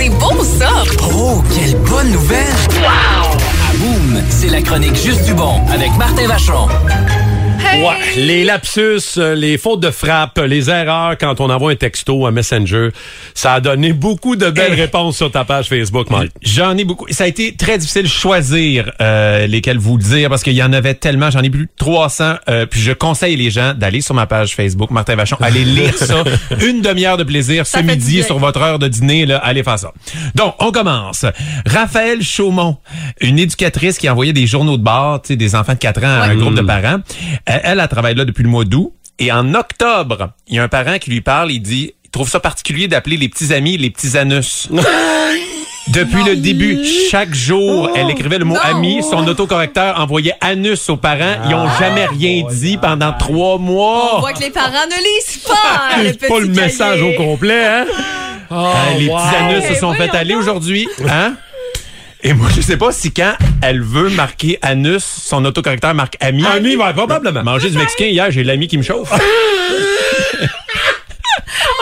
C'est beau ça! Oh, quelle bonne nouvelle! Wow! À Boom, c'est la chronique Juste du bon avec Martin Vachon. Hey! Ouais, les lapsus, euh, les fautes de frappe, les erreurs quand on envoie un texto, un messenger, ça a donné beaucoup de belles Hey. réponses sur ta page Facebook, Mike. J'en ai beaucoup. Ça a été très difficile de choisir euh, lesquels vous dire parce qu'il y en avait tellement. J'en ai plus de 300. euh, puis je conseille les gens d'aller sur ma page Facebook, Martin Vachon. Allez lire ça. Une demi-heure de plaisir Ça ce midi sur votre heure de dîner. Là, allez faire ça. Donc, on commence. Raphaël Chaumont, une éducatrice qui envoyait des journaux de bord, tu sais, des enfants de 4 ans à un groupe de parents. Elle, elle, elle travaille là depuis le mois d'août. Et en octobre, il y a un parent qui lui parle, il dit, il trouve ça particulier d'appeler les petits amis les petits anus. Depuis le début, chaque jour, elle écrivait le mot Non. ami. Son autocorrecteur envoyait anus aux parents. Ils ont jamais rien dit pendant trois On mois. voit que les parents ne lisent pas le C'est petit pas le cahier. message au complet, hein? Euh, les wow. petits anus se sont Voyons fait aller aujourd'hui. Hein? Et moi, je sais pas si quand elle veut marquer anus, son autocorrecteur marque ami. Ami, ouais, probablement. Manger du mexicain hier, j'ai l'ami qui me chauffe.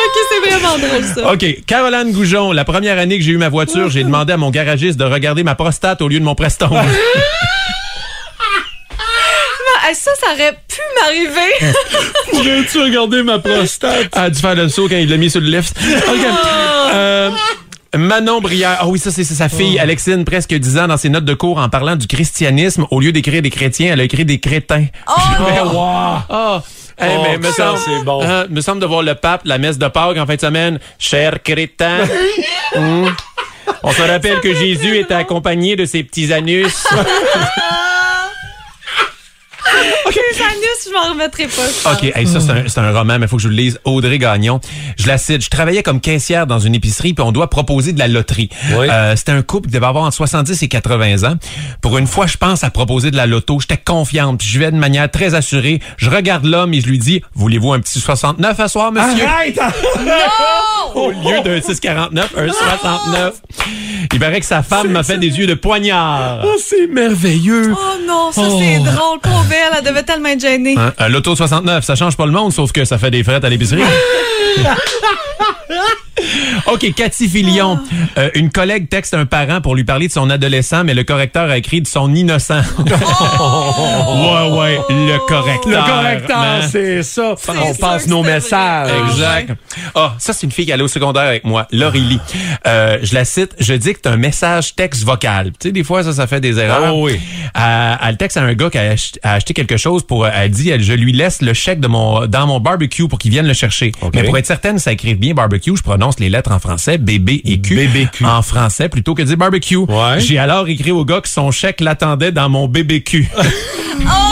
Ok, c'est vraiment drôle ça. OK. Caroline Goujon, la première année que j'ai eu ma voiture, j'ai demandé à mon garagiste de regarder ma prostate au lieu de mon preston. Ah, Ça, ça aurait pu m'arriver. Pourrais-tu regarder ma prostate? Elle a dû faire le saut quand il l'a mis sur le lift. OK. Euh, Manon Brière. Ah oui, ça, c'est sa fille, Alexine, presque 10 ans, dans ses notes de cours, en parlant du christianisme, au lieu d'écrire des chrétiens, elle a écrit des crétins. Oh, Mais, non. wow. Hey, Oh, mais me ça, semble, c'est bon. hein, me semble de voir le pape, la messe de Pâques en fin de semaine. Cher crétin. Hum. On se rappelle que Jésus était accompagné de ses petits anus. Anus, je m'en remettrai pas. OK, hey, ça, c'est un, c'est un roman, mais il faut que je le lise. Audrey Gagnon. Je la cite. Je travaillais comme caissière dans une épicerie, puis on doit proposer de la loterie. Oui. Euh, C'était un couple qui devait avoir entre 70 et 80 ans. Pour une fois, je pense à proposer de la loto. J'étais confiante, puis je vais de manière très assurée. Je regarde l'homme et je lui dis, voulez-vous un petit 69 à soir, monsieur? Arrête! Au lieu d'un 6,49, un 69. Il paraît que sa femme m'a fait des yeux de poignard. Oh, c'est merveilleux! Oh non, ça c'est drôle. Pauvre elle, elle devait tellement être gênée. Hein? Loto 69, ça change pas le monde, sauf que ça fait des frettes à l'épicerie. OK, Cathy Filion. Euh, une collègue texte un parent pour lui parler de son adolescent, mais le correcteur a écrit de son innocent. ouais, ouais, le correcteur. Le correcteur, hein? c'est ça. On passe nos messages. vrai. Exact. Ah, ça, c'est une fille qui allait au secondaire avec moi, Laurélie. Euh, je la cite, je dicte un message texte vocal. Tu sais, des fois, ça, ça fait des erreurs. Oh oui. Euh, elle texte à un gars qui a, ach- a acheté quelque chose pour, euh, elle dit, elle, je lui laisse le chèque de mon, dans mon barbecue pour qu'il vienne le chercher. Mais pour être certaine, ça écrive bien barbecue, je prononce les lettres en français, bébé et Q. BBQ. En français plutôt que dire barbecue. Ouais. J'ai alors écrit au gars que son chèque l'attendait dans mon BBQ. Oh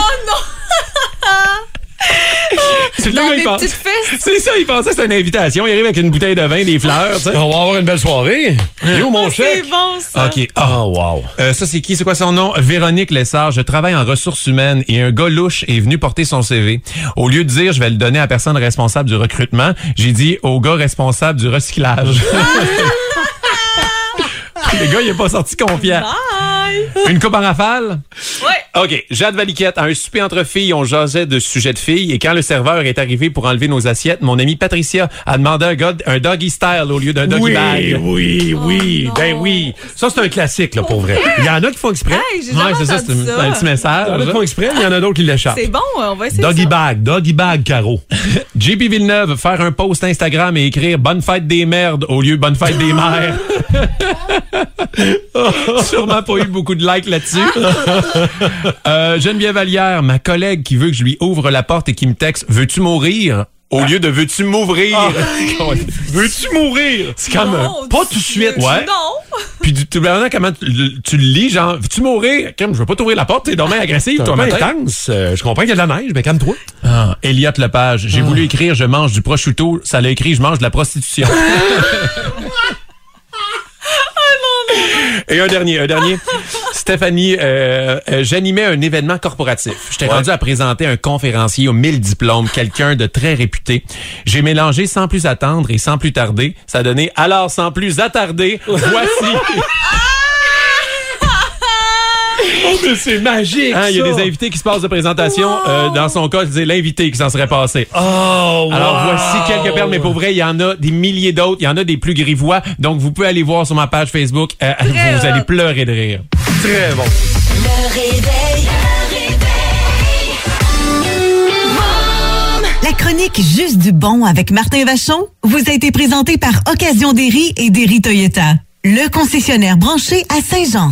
C'est Dans là, mes il pense- petites fesses. C'est ça, il pensait que c'était une invitation. Il arrive avec une bouteille de vin, des fleurs, tu sais. On va avoir une belle soirée. Et où mon C'est chèque? bon ça. OK. Ah, Oh, wow. Euh, ça, c'est qui? C'est quoi son nom? Véronique Lessard. Je travaille en ressources humaines et un gars louche est venu porter son CV. Au lieu de dire je vais le donner à la personne responsable du recrutement, j'ai dit au gars responsable du recyclage. Le gars, il est pas sorti confiant. Une coupe en rafale? Ouais. OK. Jade Valiquette, à un souper entre filles, on jasait de sujets de filles et quand le serveur est arrivé pour enlever nos assiettes, mon amie Patricia a demandé un, gars, un doggy style au lieu d'un doggy Oui, bag. oui, oui. non. ben oui. Ça, c'est un classique, là, pour vrai. Il y en a qui font exprès. Hey, Ouais, c'est ça, c'est un, un petit Il y en a message. qui font exprès, il y en a d'autres qui l'échappent. C'est bon, on va essayer Doggy ça. bag, doggy bag, Caro. JP Villeneuve, faire un post Instagram et écrire Bonne fête des merdes au lieu Bonne fête des mères. Sûrement pas eu beaucoup de likes là-dessus. euh, Geneviève Vallière, ma collègue qui veut que je lui ouvre la porte et qui me texte Veux-tu mourir? Au lieu de veux-tu m'ouvrir? Veux-tu mourir? C'est comme un- Mon pas tout de suite. Ouais. Non! Puis tu, maintenant, comment tu, tu le lis, genre, veux-tu mourir? Comme, je veux pas t'ouvrir la porte, t'es dommage agressif, C'est toi, intense. Euh, je comprends qu'il y a de la neige, mais calme-toi. Ah, Elliot Lepage, j'ai voulu écrire je mange du prosciutto, ça l'a écrit je mange de la prostitution. Et un dernier, un dernier. Stéphanie, euh, euh, j'animais un événement corporatif. J'étais rendu à présenter un conférencier aux 1000 diplômes, quelqu'un de très réputé. J'ai mélangé sans plus attendre et sans plus tarder. Ça a donné alors sans plus attarder. Voici. Oh, mais c'est magique! Hein, Il y a des invités qui se passent de présentation. Euh, dans son cas, c'est l'invité qui s'en serait passé. Oh, Alors voici quelques perles, mais pour vrai, il y en a des milliers d'autres. Il y en a des plus grivois. Donc vous pouvez aller voir sur ma page Facebook. Euh, vous allez pleurer de rire. Très bon. Le réveil. La chronique Juste du bon avec Martin Vachon vous a été présentée par Occasion Derry et Derry Toyota, le concessionnaire branché à Saint-Jean.